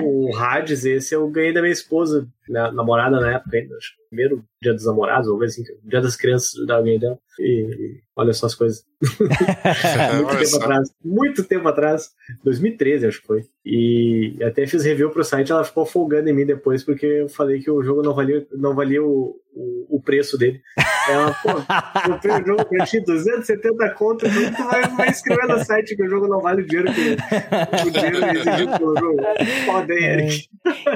o, o Hades, esse eu ganhei da minha esposa, minha namorada na época ainda, acho que primeiro dia dos namorados, ou assim, dia das crianças da alguém dela. E olha só as coisas. muito tempo atrás. Muito tempo atrás. 2013, acho que foi. E até fiz review pro site, ela ficou folgando em mim depois, porque eu falei que o jogo não valia, não valia o, o, o preço dele. Ela, pô, comprei o jogo pra ti, 270 contas, tu vai, vai escrever no site que o jogo não vale o dinheiro que o dinheiro exigido pelo jogo. Foda, hein, Eric?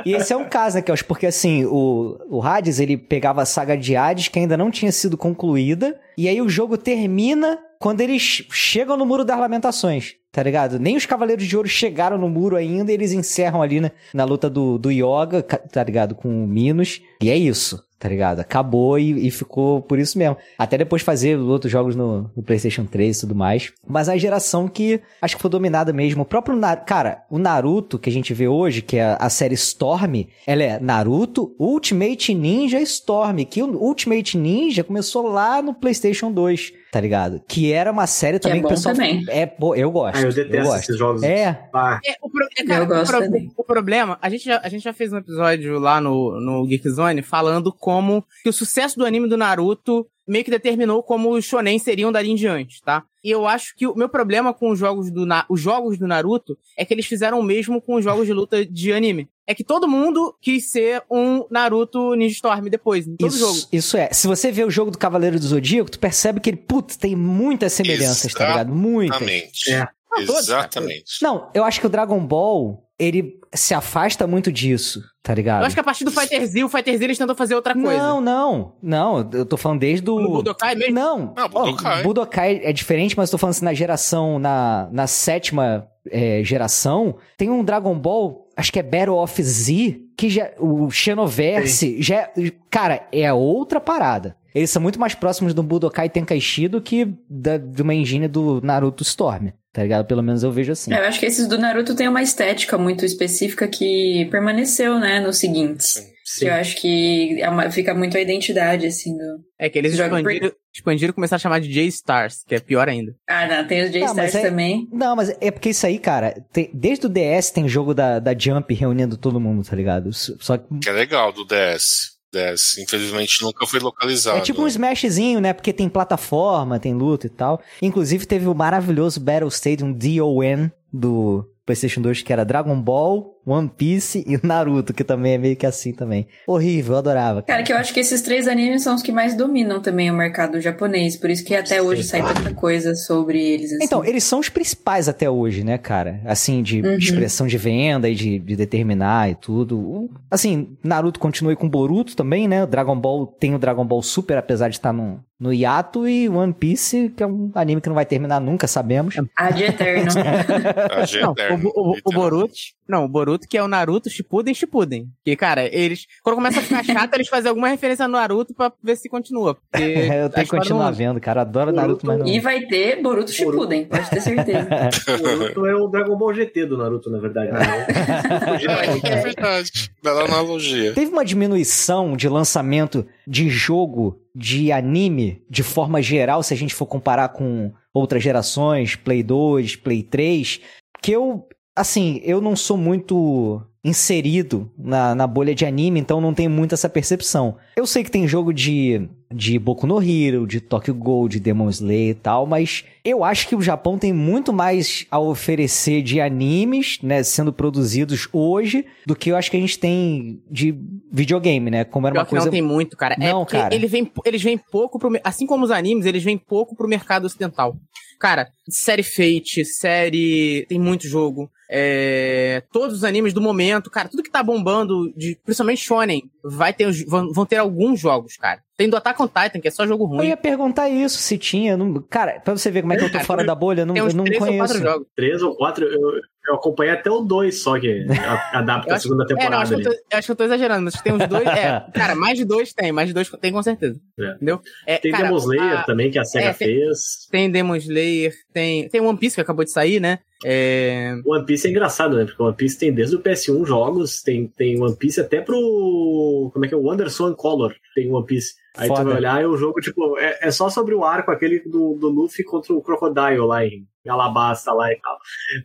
E esse é um caso, né, Kels? Porque assim, o, o Hades, ele pegava a saga de Hades, que ainda não tinha sido concluída, e aí o jogo termina quando eles chegam no Muro das Lamentações, tá ligado? Nem os Cavaleiros de Ouro chegaram no muro ainda eles encerram ali né, na luta do, do Yoga, tá ligado? Com o Minos. E é isso tá ligado? Acabou e, e, ficou por isso mesmo. Até depois fazer outros jogos no, no, PlayStation 3 e tudo mais. Mas a geração que acho que foi dominada mesmo. O próprio Naruto, cara, o Naruto que a gente vê hoje, que é a série Storm, ela é Naruto Ultimate Ninja Storm, que o Ultimate Ninja começou lá no PlayStation 2 tá ligado? Que era uma série que é também é que o pessoal. Também. É, pô, eu gosto. Ah, eu detesto eu gosto. esses jogos. É. Ah. é, o, pro, é cara, o, pro, o, problema, a gente, já, a gente já fez um episódio lá no, no Geek Zone falando como que o sucesso do anime do Naruto meio que determinou como os shonen seriam dali em diante, tá? E eu acho que o meu problema com os jogos do, Na os jogos do Naruto é que eles fizeram o mesmo com os jogos de luta de anime. É que todo mundo quis ser um Naruto Ninja Storm depois, em todo isso, jogo. Isso é. Se você vê o jogo do Cavaleiro do Zodíaco, tu percebe que ele, putz, tem muitas semelhanças, Exatamente. tá ligado? Muitas. Exatamente. É. Ah, todos, Exatamente. Não, eu acho que o Dragon Ball, ele se afasta muito disso, tá ligado? Eu acho que a partir do Fighter Z, o Fighter Z eles tentam fazer outra coisa. Não, não, não. Eu tô falando desde o. No Budokai mesmo? Não. Ah, Budokai. Ó, Budokai é diferente, mas eu tô falando assim, na geração, na, na sétima é, geração, tem um Dragon Ball, acho que é Battle of Z, que já. O Xenoverse, já. é- Cara, é outra parada. Eles são muito mais próximos do Budokai Tenkaichi do que da, de uma engine do Naruto Storm. Tá ligado? Pelo menos eu vejo assim. É, Eu acho que esses do Naruto têm uma estética muito específica que permaneceu, né, nos seguintes. Sim. Que eu acho que é uma- fica muito a identidade, assim, do... É que eles expandiram, expandiram e começaram a chamar de J-Stars, que é pior ainda. Ah, não, tem os J-Stars é- também. Não, mas é porque isso aí, cara, tem- desde o DS tem jogo da, da Jump reunindo todo mundo, tá ligado? Só que Que é legal do DS. DS. Infelizmente nunca foi localizado. É tipo um Smashzinho, né? Porque tem plataforma, tem luta e tal. Inclusive teve o maravilhoso Battle Stadium DON do PlayStation 2, que era Dragon Ball, One Piece e Naruto, que também é meio que assim também. Horrível, eu adorava. Cara, que eu acho que esses três animes são os que mais dominam também o mercado japonês. Por isso que até hoje sai tanta coisa sobre eles. Assim. Então, eles são os principais até hoje, né, cara? Assim, de Uhum. expressão de venda e de, de determinar e tudo. Assim, Naruto continua com Boruto também, né? O Dragon Ball tem o Dragon Ball Super, apesar de estar no, no hiato, e One Piece, que é um anime que não vai terminar nunca, sabemos. A de Eterno. A G Não, Eterno, o, o, o. Boruto. Não, o Boruto que é o Naruto Shippuden Shippuden. Que, cara, eles. Quando começa a ficar chato, eles fazem alguma referência no Naruto pra ver se continua. Porque eu tenho que continuar não- vendo, cara. Adoro Naruto, mas não. e vai ter Boruto Shippuden, pode ter certeza. O Naruto é o Dragon Ball GT do Naruto, na verdade. né? É, é verdade. Bela analogia. Teve uma diminuição de lançamento de jogo de anime de forma geral, se a gente for comparar com outras gerações, Play 2, Play 3, que eu, assim, eu não sou muito inserido na, na bolha de anime, então não tenho muito essa percepção. Eu sei que tem jogo de, de Boku no Hero, de Tokyo Ghoul, de Demon Slayer e tal, mas eu acho que o Japão tem muito mais a oferecer de animes, né, sendo produzidos hoje, do que eu acho que a gente tem de videogame, né, como era Pior uma coisa... não tem muito, cara. é Não, porque cara. Ele vem, eles vêm pouco pro. Assim como os animes, eles vêm pouco pro mercado ocidental. Cara, série Fate, série. Tem muito jogo. É, todos os animes do momento, cara, tudo que tá bombando, de, principalmente Shonen, vai ter, vão, vão ter alguns jogos, cara. Tem do Attack on Titan, que é só jogo Eu ruim. ia perguntar isso, se tinha. Não... Cara, pra você ver como é que eu tô fora da bolha, eu não, eu não três ou conheço. quatro jogos. Três ou quatro, eu, eu acompanhei até o dois só, que adapta Eu a segunda É, não, temporada acho que, eu tô, acho que eu tô exagerando, mas tem uns dois. É, cara, mais de dois tem, mais de dois tem com certeza. É. Entendeu? É, Tem cara, Demon Slayer a- também, que a SEGA é, tem- fez. Tem Demon Slayer, tem, tem One Piece que acabou de sair, né? É... One Piece é engraçado, né? Porque One Piece tem desde o PS1 jogos, tem, tem One Piece até pro. Como é que é? O Wonderson Color tem One Piece. Aí Foda. tu vai olhar e o jogo, tipo, é, é só sobre o arco aquele do, do Luffy contra o Crocodile lá em Alabasta lá e tal.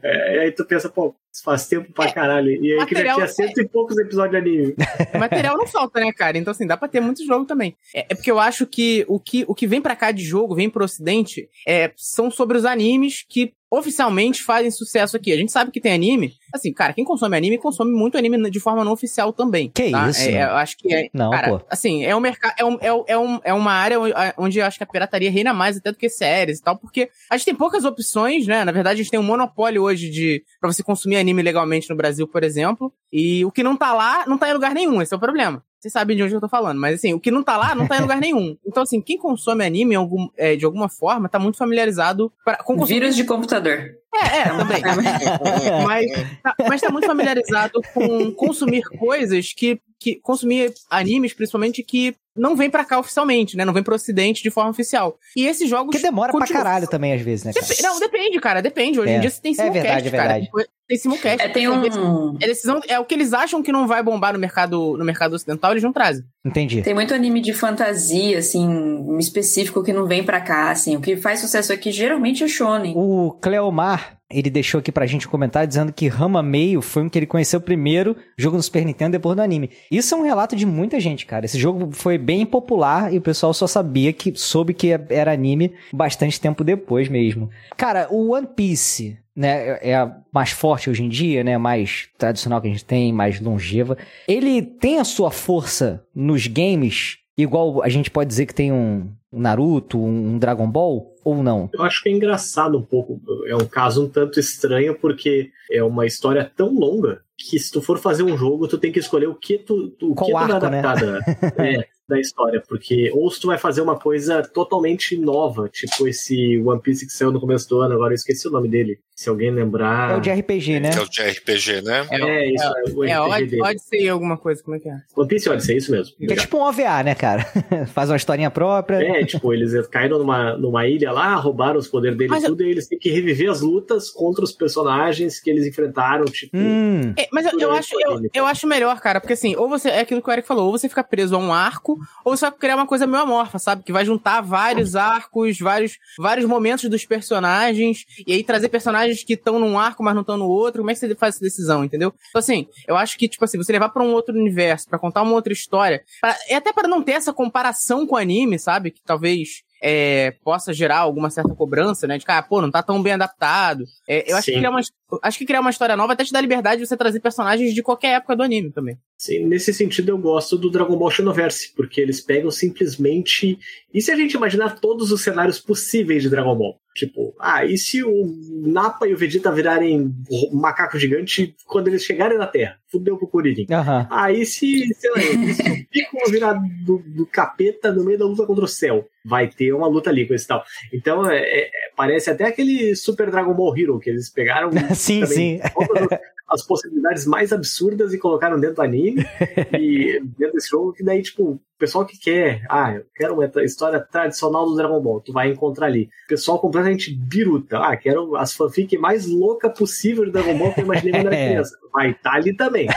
É, e aí tu pensa, pô, isso faz tempo pra caralho. E aí que já Material- tinha cento e poucos episódios de anime. Material não falta, né, cara? Então, assim, dá pra ter muito jogo também. É, é porque eu acho que o, que o que vem pra cá de jogo, vem pro ocidente, é, são sobre os animes que oficialmente fazem sucesso aqui. A gente sabe que tem anime. Assim, cara, quem consome anime, consome muito anime de forma não oficial também. Que tá? isso? É, é, eu acho que é. Não, cara, pô. assim, é um mercado. É, um, é, é, um, é uma área onde eu acho que a pirataria reina mais até do que séries e tal, porque a gente tem poucas opções, né? Na verdade, a gente tem um monopólio hoje de pra você consumir anime legalmente no Brasil, por exemplo. E o que não tá lá, não tá em lugar nenhum. Esse é o problema. Vocês sabem de onde eu tô falando, mas assim, o que não tá lá, não tá em lugar nenhum. Então, assim, quem consome anime em algum, é, de alguma forma tá muito familiarizado pra, com o consumo. Vírus de computador. É, é, também. mas, tá, mas tá muito familiarizado com consumir coisas que, que. Consumir animes, principalmente, que não vem pra cá oficialmente, né? Não vem pro ocidente de forma oficial. E esses jogos. Porque demora pra continuam- caralho também, às vezes, né? Depe- Não, depende, cara, depende. Hoje É. em dia você tem É simulcast, verdade, é cara. verdade. Tem simulcast. É, tem um. É, decisão, é o que eles acham que não vai bombar no mercado, no mercado ocidental, eles não trazem. Entendi. Tem muito anime de fantasia, assim, específico que não vem pra cá, assim. O que faz sucesso aqui geralmente é shonen. O Cleomar, ele deixou aqui pra gente um comentário dizendo que Rama Meio foi um que ele conheceu primeiro, jogo no Super Nintendo, depois do anime. Isso é um relato de muita gente, cara. Esse jogo foi bem popular e o pessoal só sabia que, soube que era anime bastante tempo depois mesmo. Cara, o One Piece, né, é a mais forte hoje em dia, né, mais tradicional que a gente tem, mais longeva. Ele tem a sua força nos games, igual a gente pode dizer que tem um Naruto, um Dragon Ball, ou não? Eu acho que é engraçado um pouco. É um caso um tanto estranho, porque é uma história tão longa que se tu for fazer um jogo, tu tem que escolher o que tu, o Qual que tu vai arco, né? adaptar da, é, da história. Porque ou se tu vai fazer uma coisa totalmente nova, tipo esse One Piece que saiu no começo do ano, agora eu esqueci o nome dele. Se alguém lembrar. É o de RPG, né? É o de RPG, né? É, isso, é, o É, RPG pode, dele. pode ser alguma coisa, como é que é? One Piece Odyssey, é isso mesmo. É tipo um OVA, né, cara? Faz uma historinha própria. É, tipo, eles caíram numa, numa ilha lá, roubaram os poderes deles Mas e tudo, e eles têm que reviver as lutas contra os personagens que eles enfrentaram, tipo. Hum, É, mas eu, eu acho, o eu, eu acho melhor, cara, porque assim, ou você, é aquilo que o Eric falou, ou você fica preso a um arco, ou você vai criar uma coisa meio amorfa, sabe? Que vai juntar vários arcos, vários, vários momentos dos personagens, e aí trazer personagens que estão num arco, mas não estão no outro. Como é que você faz essa decisão, entendeu? Então, assim, eu acho que, tipo assim, você levar pra um outro universo, pra contar uma outra história, pra- é até para não ter essa comparação com o anime, sabe? Que talvez. é, possa gerar alguma certa cobrança, né? De cara, pô, não tá tão bem adaptado. É, eu acho que, Sim. criar uma, acho que criar uma história nova até te dá liberdade de você trazer personagens de qualquer época do anime também. Sim, nesse sentido eu gosto do Dragon Ball Xenoverse, porque eles pegam simplesmente. E se a gente imaginar todos os cenários possíveis de Dragon Ball? Tipo, ah, e se o Nappa e o Vegeta virarem um macaco gigante quando eles chegarem na Terra? Fudeu pro Kuririn. aham. Aí se, sei lá, e se o Piccolo virar do, do capeta no meio da luta contra o céu, vai ter uma luta ali com esse tal. Então, é, é- parece até aquele Super Dragon Ball Hero que eles pegaram Sim, também sim. todas as- possibilidades mais absurdas e colocaram dentro do anime e dentro desse jogo que daí, tipo, pessoal que quer, ah, eu quero uma história tradicional do Dragon Ball, tu vai encontrar ali. Pessoal completamente biruta, ah, quero as fanfic mais louca possível de Dragon Ball que eu imaginei quando era criança. Vai estar ali também,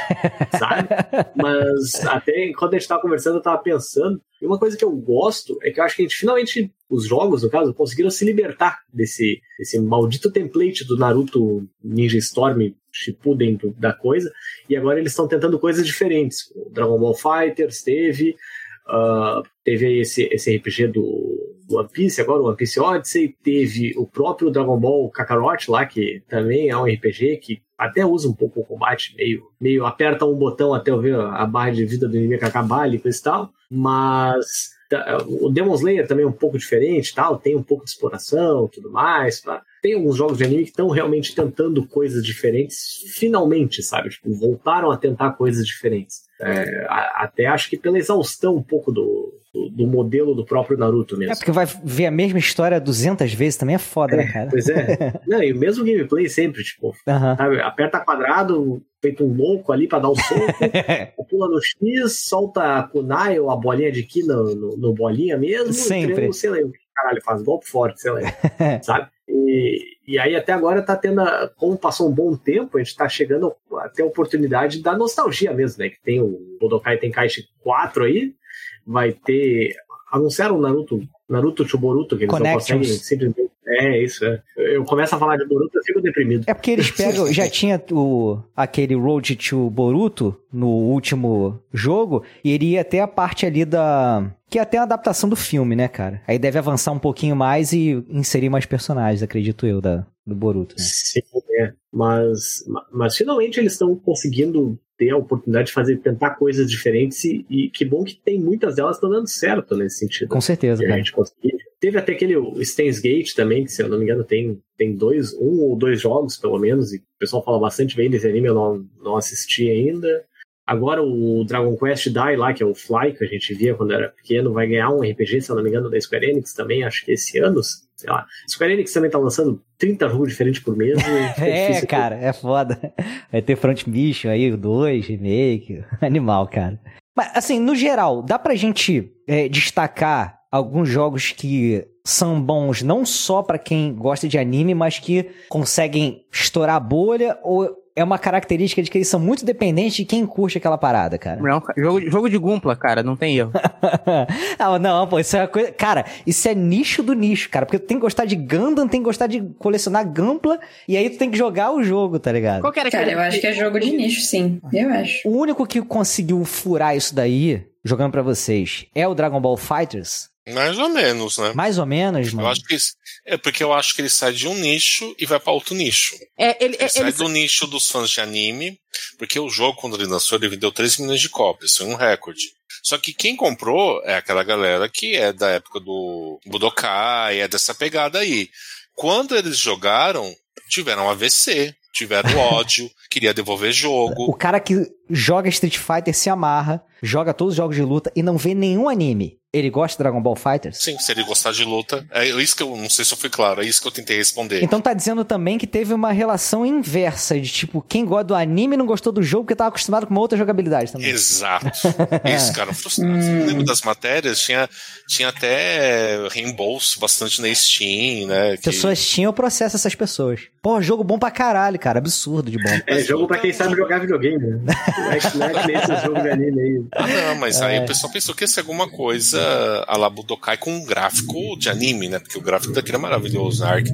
sabe? Mas até quando a gente tava conversando, eu tava pensando, e uma coisa que eu gosto é que eu acho que a gente finalmente, os jogos, no caso, conseguiram se libertar desse, desse maldito template do Naruto Ninja Storm Shippuden da coisa, e agora eles estão tentando coisas diferentes. O Dragon Ball Fighters teve, ah, teve aí esse, esse RPG do One Piece, agora o One Piece Odyssey, teve o próprio Dragon Ball Kakarot lá, que também é um RPG que até usa um pouco o combate, meio, meio aperta um botão até eu ver a barra de vida do inimigo acabar ali esse tal, mas o Demon Slayer também é um pouco diferente, tal, tem um pouco de exploração tudo mais, tá? tem alguns jogos de anime que estão realmente tentando coisas diferentes, finalmente, sabe? Tipo, voltaram a tentar coisas diferentes. É, até acho que pela exaustão um pouco do, do, modelo do próprio Naruto mesmo. É porque vai ver a mesma história 200 vezes também é foda, né, cara? Pois é. Não, e o mesmo gameplay sempre, tipo, Aham. sabe? Aperta quadrado, feito um louco ali pra dar o soco, pula no X, solta a kunai ou a bolinha de ki no, no, no bolinha mesmo, Sempre. treino, sei lá, o que caralho faz, golpe forte, sei lá, sabe? E, e aí até agora tá tendo, a, como passou um bom tempo, a gente tá chegando até a oportunidade da nostalgia mesmo, né? Que tem o Budokai Tenkaichi 4 aí, vai ter anunciaram o Naruto, Naruto Chuboruto, que eles Connections. não conseguem simplesmente. É, isso, é. Eu começo a falar de Boruto, eu fico deprimido. É porque eles pegam. Já tinha o, aquele Road to Boruto no último jogo, e iria até a parte ali da. Que é até a adaptação do filme, né, cara? Aí deve avançar um pouquinho mais e inserir mais personagens, acredito eu, da, do Boruto. Né? Sim, é. Mas, mas finalmente eles estão conseguindo ter a oportunidade de fazer, tentar coisas diferentes e, e que bom que tem muitas delas estão dando certo nesse sentido. Com certeza, que a gente. Teve até aquele Stains Gate também, que se eu não me engano tem, tem dois, um ou dois jogos pelo menos, e o pessoal fala bastante bem desse anime, eu não, não assisti ainda. Agora o Dragon Quest Dai lá, que é o Fly, que a gente via quando era pequeno, vai ganhar um RPG, se eu não me engano, da Square Enix também, acho que esse ano, sei lá. Square Enix também tá lançando 30 jogos diferentes por mês. fica É, difícil cara, é foda. Vai ter Front Mission aí, o 2, remake. Animal, cara. Mas, assim, no geral, dá pra gente é, destacar alguns jogos que são bons não só pra quem gosta de anime, mas que conseguem estourar a bolha ou é uma característica de que eles são muito dependentes de quem curte aquela parada, cara. Não, jogo, jogo de Gumpla, cara, não tem erro. ah, não, pô, isso é uma coisa. Cara, isso é nicho do nicho, cara. Porque tu tem que gostar de Gundam, tem que gostar de colecionar Gampla, e aí tu tem que jogar o jogo, tá ligado? Qual que era Cara, eu acho que é jogo de nicho, sim. Eu acho. O único que conseguiu furar isso daí, jogando pra vocês, é o Dragon Ball Fighters? Mais ou menos, né? Mais ou menos, Eu mano. acho que isso- é porque eu acho que ele sai de um nicho e vai pra outro nicho. É, ele, Ele é, sai ele- do nicho dos fãs de anime, porque o jogo, quando ele lançou, ele vendeu 3 milhões de cópias, foi um recorde. Só que quem comprou é aquela galera que é da época do Budokai, é dessa pegada aí. Quando eles jogaram, tiveram AVC, tiveram ódio, queria devolver O jogo. cara que joga Street Fighter se amarra, joga todos os jogos de luta e não vê nenhum anime. Ele gosta de Dragon Ball Fighters? Sim, se ele gostar de luta. É isso que eu não sei se eu fui claro, é isso que eu tentei responder. Então tá dizendo também que teve uma relação inversa de tipo, quem gosta do anime não gostou do jogo porque tava acostumado com uma outra jogabilidade também. Exato. Isso, cara, frustrado. Eu lembro das matérias, tinha, tinha até reembolso bastante na Steam, né? que- Pessoas tinham processo essas pessoas. Pô, jogo bom pra caralho, cara. Absurdo de bom. É jogo pra quem sabe jogar videogame, né? É, que- não é que nem esse jogo de anime aí. Ah, não, mas É. aí o pessoal pensou que ia ser alguma coisa a la Budokai com um gráfico de anime, né? Porque o gráfico daquele é maravilhoso. A Arc,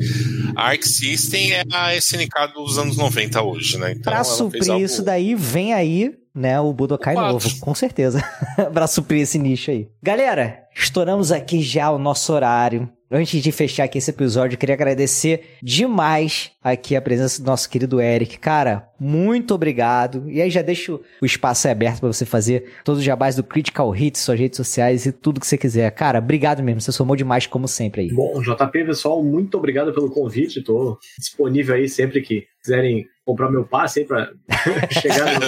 a Arc System é a SNK dos anos 90 hoje, né? Então Pra suprir algo... isso daí, vem aí, né, o Budokai O novo, com certeza. pra suprir esse nicho aí. Galera, estouramos aqui já o nosso horário. Antes de fechar aqui esse episódio, eu queria agradecer demais aqui a presença do nosso querido Eric. Cara, muito obrigado. E aí já deixo o espaço aberto pra você fazer todos os jabás do Critical Hits, suas redes sociais e tudo que você quiser. Cara, obrigado mesmo. Você somou demais como sempre aí. Bom, JP, pessoal, muito obrigado pelo convite. Tô disponível aí sempre que quiserem comprar meu passe aí pra chegar no,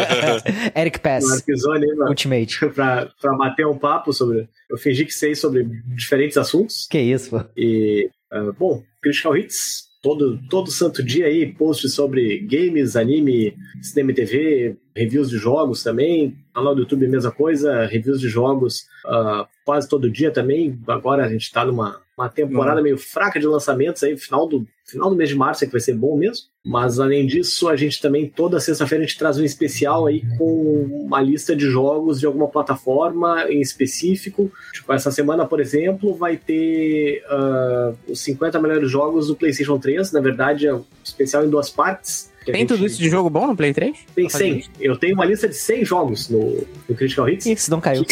Eric Pass, no episódio aí pra, Ultimate. pra, pra bater um papo sobre. Eu fingi que sei sobre diferentes assuntos. Que isso, pô. E, ah, bom, Critical Hits, todo, todo santo dia aí, posts sobre games, anime, cinema e TV, reviews de jogos também. Canal do YouTube, mesma coisa, reviews de jogos ah, quase todo dia também. Agora a gente tá numa uma temporada meio fraca de lançamentos aí, final do, final do mês de março é que vai ser bom mesmo. Mas além disso, a gente também, toda sexta-feira, a gente traz um especial aí com uma lista de jogos de alguma plataforma em específico. Tipo, essa semana, por exemplo, vai ter ah, os 50 melhores jogos do PlayStation 3. Na verdade, é um especial em duas partes. Tem gente tudo isso de jogo bom no Play 3? Tem 100. Eu tenho uma lista de 100 jogos no, no Critical Hits. Ih, se não caiu.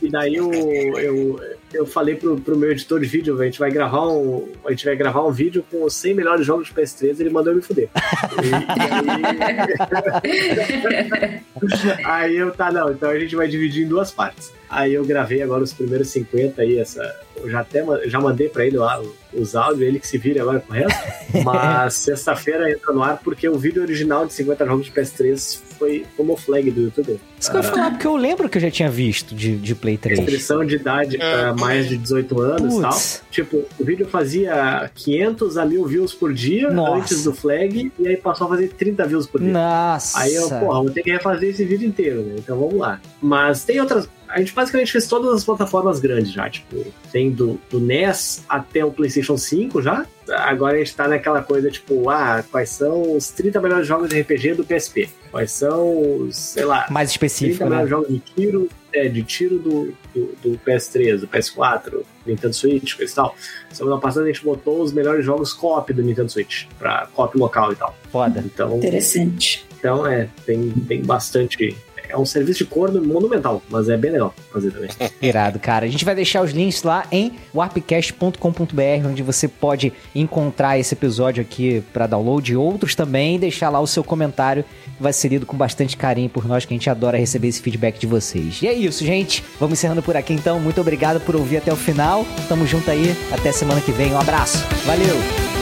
E daí eu, eu, eu falei pro, pro meu editor de vídeo, a gente vai gravar um, a gente vai gravar um vídeo com os 100 melhores jogos de PS3, ele mandou eu me fuder. E, aí, aí eu, tá, não, então a gente vai dividir em duas partes. Aí eu gravei agora os primeiros 50 aí, essa, eu já até já mandei pra ele lá os áudios, ele que se vire agora com o resto. Mas sexta-feira entra no ar porque o vídeo original de 50 jogos de PS3 foi como flag do YouTube. Isso que eu ia falar, porque eu lembro que eu já tinha visto de, de Play 3. restrição de idade para É. mais de 18 anos e tal. Tipo, o vídeo fazia 500 a 1000 views por dia Nossa. antes do flag e aí passou a fazer 30 views por dia. nossa. Aí eu, porra, vou ter que refazer esse vídeo inteiro, né? Então vamos lá. Mas tem outras. A gente basicamente fez todas as plataformas grandes já, tipo, tem do, do NES até o PlayStation 5 já. Agora a gente tá naquela coisa, tipo, ah, quais são os 30 melhores jogos de RPG do PSP? Quais são os, sei lá, mais específico, 30 melhores né? jogos de tiro, é, de tiro do, do, do, PS3, do PS4, Nintendo Switch, coisa e tal. Semana passada a gente botou os melhores jogos co-op do Nintendo Switch, pra co-op local e tal. Foda. Então, Interessante. Então, é, tem, tem bastante é um serviço de corno monumental, mas é bem legal fazer também. Irado, cara. A gente vai deixar os links lá em warpcast.com.br, onde você pode encontrar esse episódio aqui para download e outros também, e deixar lá o seu comentário, que vai ser lido com bastante carinho por nós, que a gente adora receber esse feedback de vocês. E é isso, gente. Vamos encerrando por aqui então. Muito obrigado por ouvir até o final. Tamo junto aí. Até semana que vem. Um abraço. Valeu!